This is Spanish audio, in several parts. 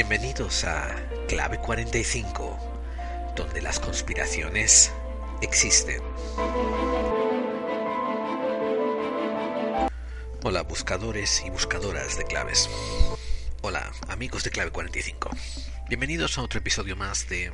Bienvenidos a Clave 45, donde las conspiraciones existen. Hola buscadores y buscadoras de claves. Hola amigos de Clave 45. Bienvenidos a otro episodio más de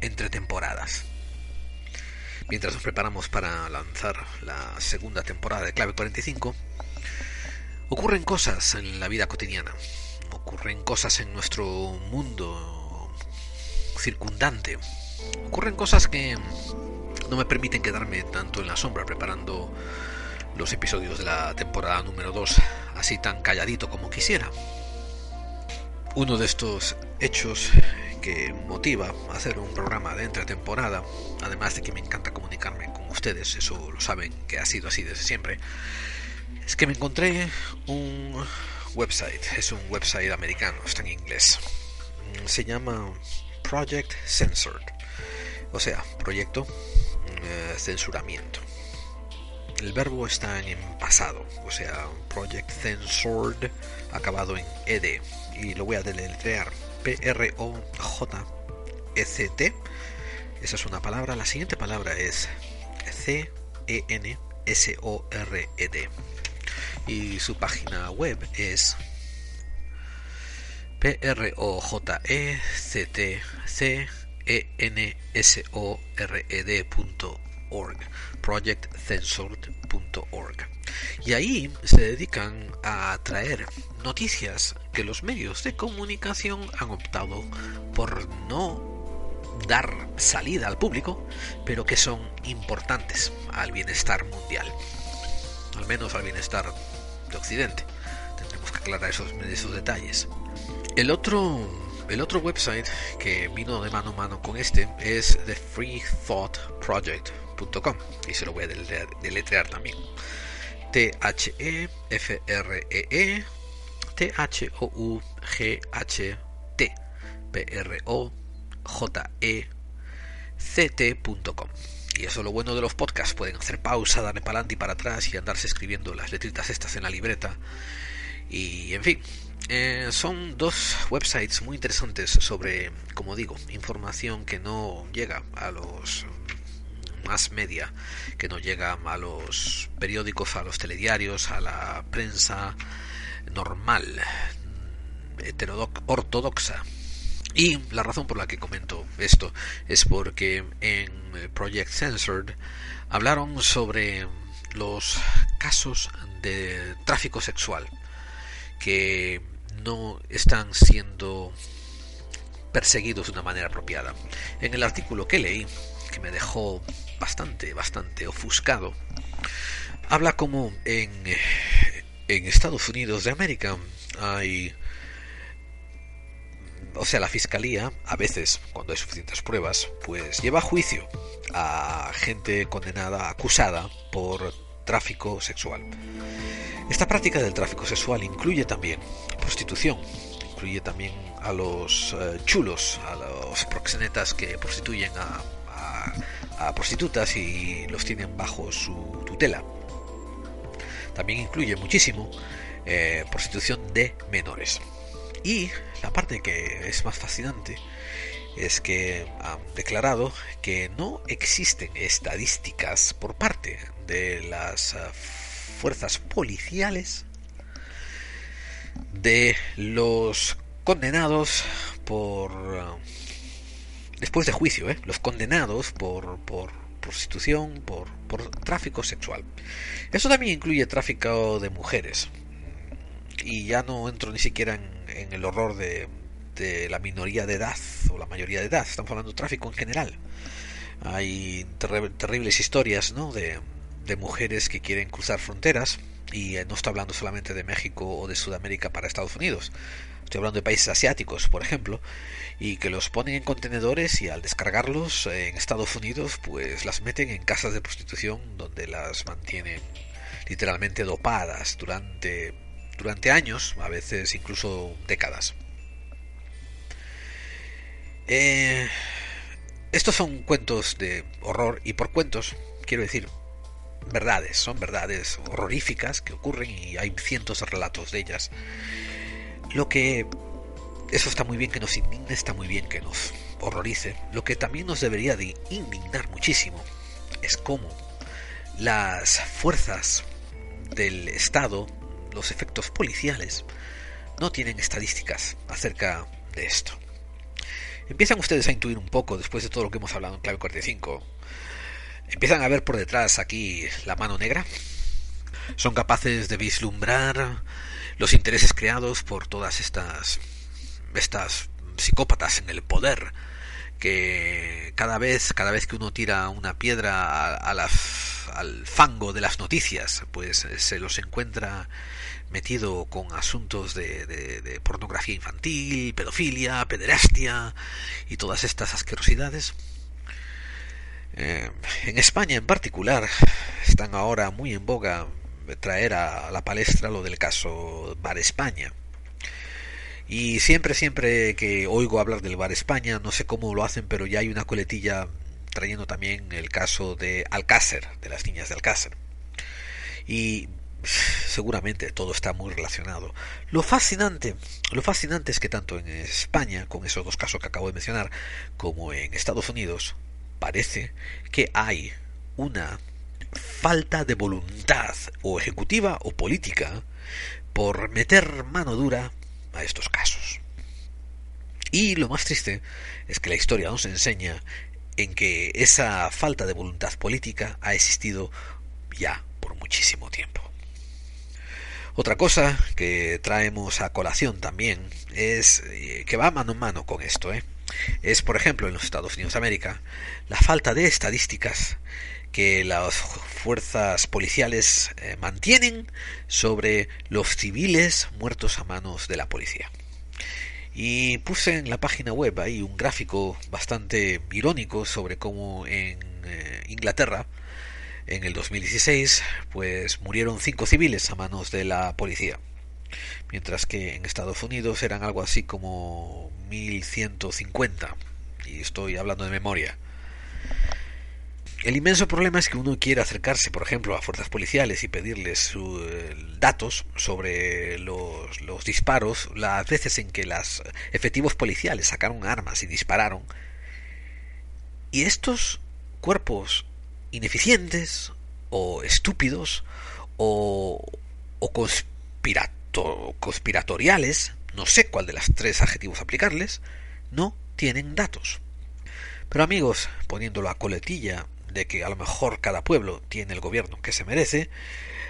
Entre temporadas. Mientras nos preparamos para lanzar la segunda temporada de Clave 45, ocurren cosas en la vida cotidiana ocurren cosas en nuestro mundo circundante. Ocurren cosas que no me permiten quedarme tanto en la sombra preparando los episodios de la temporada número 2 así tan calladito como quisiera. Uno de estos hechos que motiva a hacer un programa de entretemporada, además de que me encanta comunicarme con ustedes, eso lo saben que ha sido así desde siempre, es que me encontré un website. Es un website americano, está en inglés. Mm, se llama Project Censored. O sea, proyecto eh, censuramiento. El verbo está en pasado, o sea, Project Censored acabado en ed. Y lo voy a deletrear. P-R-O-J-E-C-T. Esa es una palabra. La siguiente palabra es C-E-N-S-O-R-E-D y su página web es p r o j e c t c e n s o r e d.org projectcensored.org y ahí se dedican a traer noticias que los medios de comunicación han optado por no dar salida al público, pero que son importantes al bienestar mundial, al menos al bienestar de Occidente. Tendremos que aclarar esos, detalles. El otro, el otro website que vino de mano a mano con este es thefreethoughtproject.com y se lo voy a deletrear también. T-H-E-F-R-E-E T-H-O-U-G-H-T P-R-O-J-E-C-T.com y eso es lo bueno de los podcasts, pueden hacer pausa, darle para adelante y para atrás y andarse escribiendo las letritas estas en la libreta. Y en fin, eh, son dos websites muy interesantes sobre, como digo, información que no llega a los más media, que no llega a los periódicos, a los telediarios, a la prensa normal, ortodoxa y la razón por la que comento esto es porque en Project Censored hablaron sobre los casos de tráfico sexual que no están siendo perseguidos de una manera apropiada. En el artículo que leí, que me dejó bastante, bastante ofuscado, habla como en, en Estados Unidos de América hay o sea, la fiscalía, a veces, cuando hay suficientes pruebas, pues lleva a juicio a gente condenada, acusada por tráfico sexual. Esta práctica del tráfico sexual incluye también prostitución, incluye también a los eh, chulos, a los proxenetas que prostituyen a, prostitutas y los tienen bajo su tutela. También incluye muchísimo eh, prostitución de menores. Y la parte que es más fascinante es que han declarado que no existen estadísticas por parte de las eh, fuerzas policiales de los condenados por eh, después de juicio, ¿eh? los condenados por, por prostitución, por, por tráfico sexual. Eso también incluye tráfico de mujeres. Y ya no entro ni siquiera en en el horror de, de la minoría de edad o la mayoría de edad, estamos hablando de tráfico en general. Hay terribles historias ¿no? de, de mujeres que quieren cruzar fronteras y no estoy hablando solamente de México o de Sudamérica para Estados Unidos. Estoy hablando de países asiáticos, por ejemplo, y que los ponen en contenedores y al descargarlos en Estados Unidos, pues las meten en casas de prostitución donde las mantienen literalmente dopadas durante, durante años, a veces incluso décadas. Eh, estos son cuentos de horror y por cuentos quiero decir verdades, son verdades horroríficas que ocurren y hay cientos de relatos de ellas. Lo que eso está muy bien que nos indigne, está muy bien que nos horrorice. Lo que también nos debería de indignar muchísimo es cómo las fuerzas del Estado, los efectos policiales, no tienen estadísticas acerca de esto. Empiezan ustedes a intuir un poco, después de todo lo que hemos hablado en clave 45, empiezan a ver por detrás aquí la mano negra. Son capaces de vislumbrar los intereses creados por todas estas estas psicópatas en el poder que cada vez cada vez que uno tira una piedra a, al fango de las noticias pues eh, se los encuentra metido con asuntos de, pornografía infantil, pedofilia, pederastia y todas estas asquerosidades. Eh, en España en particular están ahora muy en boga traer a la palestra lo del caso Bar España. Y siempre, siempre que oigo hablar del Bar España, no sé cómo lo hacen, pero ya hay una coletilla trayendo también el caso de Alcácer, de las niñas de Alcácer. Y seguramente todo está muy relacionado. Lo fascinante, lo fascinante es que tanto en España, con esos dos casos que acabo de mencionar, como en Estados Unidos, parece que hay una falta de voluntad o ejecutiva o política por meter mano dura a estos casos. Y lo más triste es que la historia nos enseña en que esa falta de voluntad política ha existido ya por muchísimo tiempo. Otra cosa que traemos a colación también es eh, que va mano en mano con esto, ¿eh? es por ejemplo en los Estados Unidos de América la falta de estadísticas que las fuerzas policiales eh, mantienen sobre los civiles muertos a manos de la policía. Y puse en la página web ahí un gráfico bastante irónico sobre cómo en eh, Inglaterra en el 2016 pues murieron cinco civiles a manos de la policía. Mientras que en Estados Unidos eran algo así como 1150 y estoy hablando de memoria el inmenso problema es que uno quiere acercarse, por ejemplo, a fuerzas policiales y pedirles eh, datos sobre los, disparos, las veces en que los efectivos policiales sacaron armas y dispararon. Y estos cuerpos ineficientes o estúpidos o, o conspiratoriales, no sé cuál de las tres adjetivos aplicarles, no tienen datos. Pero amigos, poniéndolo a coletilla de que a lo mejor cada pueblo tiene el gobierno que se merece,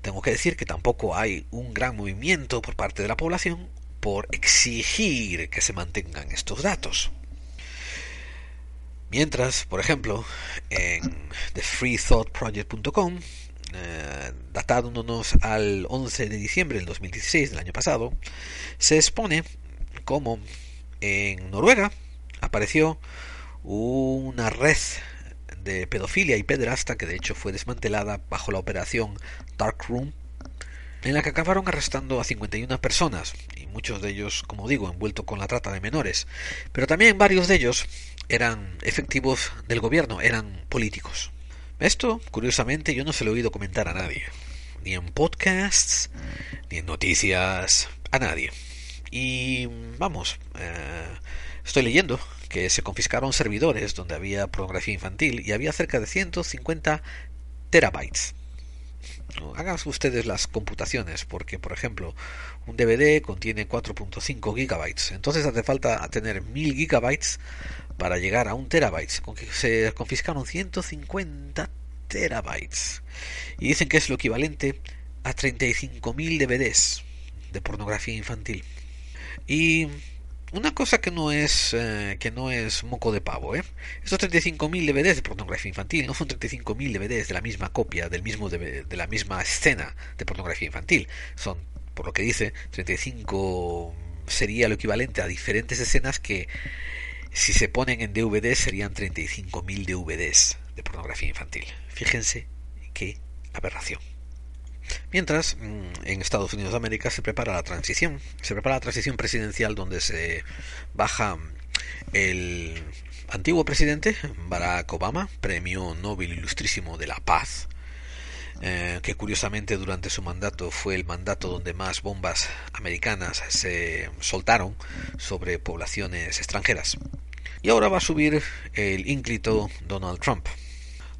tengo que decir que tampoco hay un gran movimiento por parte de la población por exigir que se mantengan estos datos. Mientras, por ejemplo, en thefreethoughtproject.com, eh, datándonos al 11 de diciembre del 2016 del año pasado, se expone cómo en Noruega apareció una red de pedofilia y pederasta que de hecho fue desmantelada bajo la operación Dark Room, en la que acabaron arrestando a 51 personas, y muchos de ellos, como digo, envueltos con la trata de menores, pero también varios de ellos eran efectivos del gobierno, eran políticos. Esto, curiosamente, yo no se lo he oído comentar a nadie, ni en podcasts, ni en noticias, a nadie. Y vamos, eh, estoy leyendo que se confiscaron servidores donde había pornografía infantil y había cerca de 150 terabytes. Hagan ustedes las computaciones, porque por ejemplo, un DVD contiene 4.5 gigabytes, entonces hace falta tener 1000 gigabytes para llegar a un terabyte. Se confiscaron 150 terabytes y dicen que es lo equivalente a 35.000 DVDs de pornografía infantil. Y una cosa que no es eh, que no es moco de pavo, ¿eh? Estos 35.000 DVDs de pornografía infantil no son 35.000 DVDs de la misma copia, del mismo de la misma escena de pornografía infantil. Son, por lo que dice, 35 sería lo equivalente a diferentes escenas que si se ponen en DVD serían 35.000 DVDs de pornografía infantil. Fíjense qué aberración. Mientras, mm, en Estados Unidos de América se prepara la transición. Se prepara la transición presidencial donde se baja el antiguo presidente, Barack Obama, premio Nobel Ilustrísimo de la Paz, eh, que curiosamente durante su mandato fue el mandato donde más bombas americanas se soltaron sobre poblaciones extranjeras. Y ahora va a subir el ínclito Donald Trump.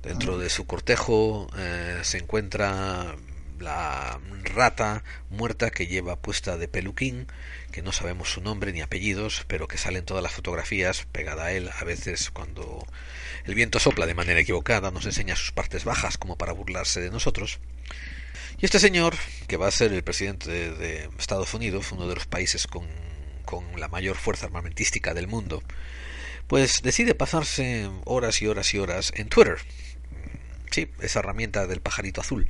Dentro de su cortejo eh, se encuentra la rata muerta que lleva puesta de peluquín, que no sabemos su nombre ni apellidos, pero que sale en todas las fotografías pegada a él, a veces cuando el viento sopla de manera equivocada, nos enseña sus partes bajas como para burlarse de nosotros. Y este señor, que va a ser el presidente de, Estados Unidos, uno de los países con, con la mayor fuerza armamentística del mundo, pues decide pasarse horas y horas y horas en Twitter, sí, esa herramienta del pajarito azul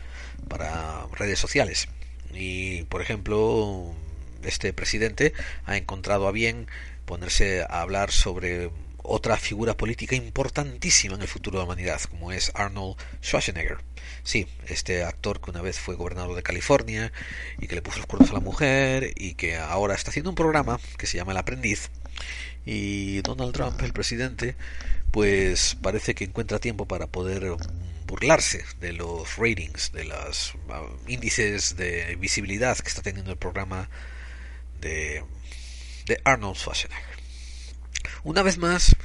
para redes sociales. Y, por ejemplo, este presidente ha encontrado a bien ponerse a hablar sobre otra figura política importantísima en el futuro de la humanidad, como es Arnold Schwarzenegger. Sí, este actor que una vez fue gobernador de California y que le puso los cuernos a la mujer y que ahora está haciendo un programa que se llama El Aprendiz. Y Donald Trump, el presidente, pues parece que encuentra tiempo para poder burlarse de los ratings, de los uh, índices de visibilidad que está teniendo el programa de, de Arnold Schwarzenegger. Una vez más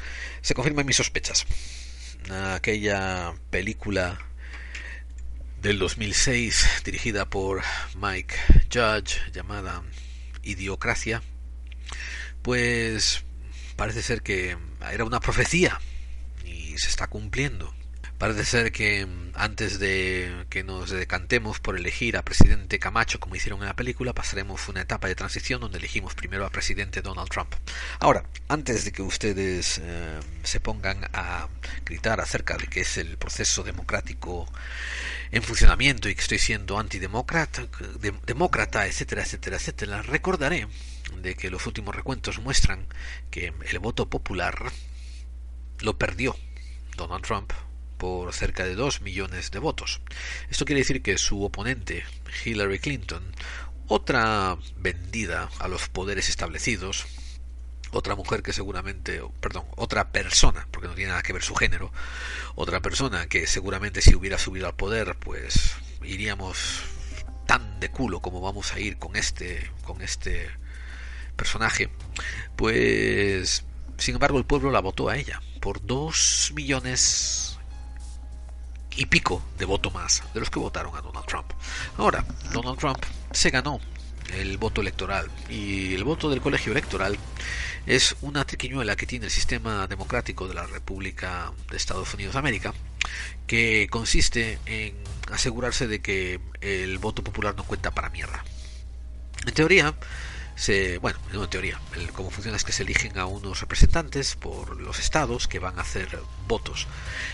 se confirman mis sospechas. Aquella película del 2006 dirigida por Mike Judge llamada Idiocracia, pues parece ser que era una profecía y se está cumpliendo. Parece ser que mm, antes de que nos decantemos por elegir a presidente Camacho como hicieron en la película, pasaremos una etapa de transición donde elegimos primero a presidente Donald Trump. Ahora, antes de que ustedes eh, se pongan a gritar acerca de que es el proceso democrático en funcionamiento y que estoy siendo antidemócrata, demócrata, etcétera, etcétera, etcétera, recordaré de que los últimos recuentos muestran que el voto popular lo perdió Donald Trump por cerca de 2 millones de votos. Esto quiere decir que su oponente, Hillary Clinton, otra vendida a los poderes establecidos, otra mujer que seguramente, perdón, otra persona, porque no tiene nada que ver su género, otra persona que seguramente si hubiera subido al poder, pues iríamos tan de culo como vamos a ir con este, con este personaje, pues sin embargo el pueblo la votó a ella por 2 millones y pico de voto más de los que votaron a Donald Trump. Ahora, Donald Trump se ganó el voto electoral y el voto del colegio electoral es una triquiñuela que tiene el sistema democrático de la República de Estados Unidos de América que consiste en asegurarse de que el voto popular no cuenta para mierda. En teoría, se, bueno, en teoría, el, cómo funciona es que se eligen a unos representantes por los estados que van a hacer votos.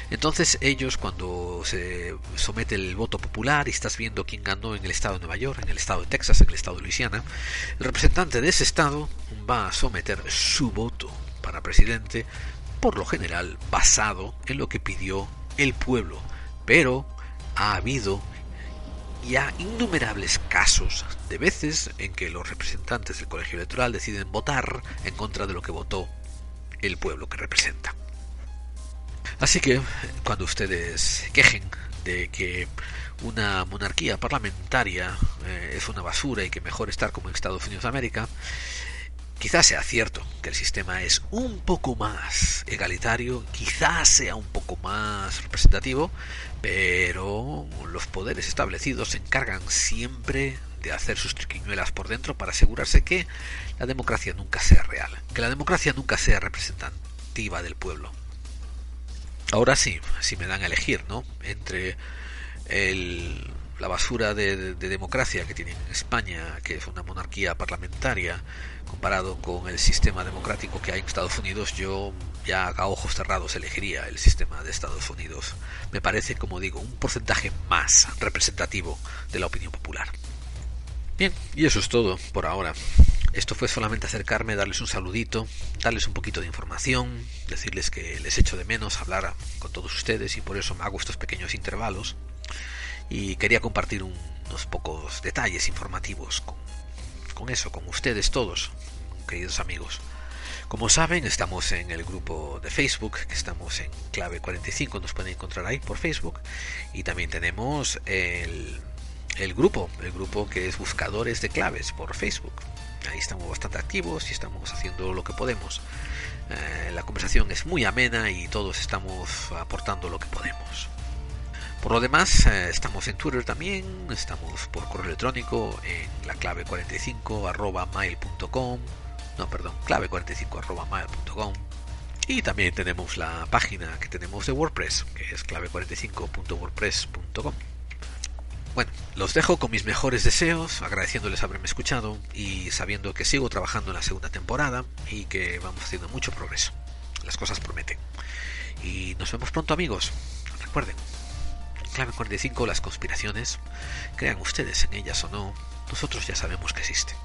Entonces ellos cuando se somete el voto popular y estás viendo quién ganó en el estado de Nueva York, en el estado de Texas, en el estado de Luisiana, el representante de ese estado va a someter su voto para presidente, por lo general basado en lo que pidió el pueblo. Pero ha habido ya innumerables casos de veces en que los representantes del colegio electoral deciden votar en contra de lo que votó el pueblo que representa. Así que cuando ustedes quejen de que una monarquía parlamentaria eh, es una basura y que mejor estar como en Estados Unidos de América, Quizás sea cierto que el sistema es un poco más egalitario, quizás sea un poco más representativo, pero los poderes establecidos se encargan siempre de hacer sus triquiñuelas por dentro para asegurarse que la democracia nunca sea real, que la democracia nunca sea representativa del pueblo. Ahora sí, si me dan a elegir, ¿no? Entre el la basura de, democracia que tienen en España, que es una monarquía parlamentaria, comparado con el sistema democrático que hay en Estados Unidos, yo ya a ojos cerrados elegiría el sistema de Estados Unidos. Me parece, como digo, un porcentaje más representativo de la opinión popular. Bien, y eso es todo por ahora. Esto fue solamente acercarme, darles un saludito, darles un poquito de información, decirles que les echo de menos hablar con todos ustedes y por eso me hago estos pequeños intervalos. Y quería compartir unos pocos detalles informativos con, eso, con ustedes todos, queridos amigos. Como saben, estamos en el grupo de Facebook, que estamos en clave 45, nos pueden encontrar ahí por Facebook. Y también tenemos el el grupo, el grupo que es Buscadores de Claves por Facebook. Ahí estamos bastante activos y estamos haciendo lo que podemos. Eh, la conversación es muy amena y todos estamos aportando lo que podemos. Por lo demás, eh, estamos en Twitter también, estamos por correo electrónico en la clave 45 arroba mail.com, no, perdón, clave 45 arroba mail.com. Y también tenemos la página que tenemos de WordPress, que es clave45.wordpress.com. Bueno, los dejo con mis mejores deseos, agradeciéndoles haberme escuchado y sabiendo que sigo trabajando en la segunda temporada y que vamos haciendo mucho progreso. Las cosas prometen. Y nos vemos pronto amigos. Recuerden, clave 45 las conspiraciones, crean ustedes en ellas o no, nosotros ya sabemos que existen.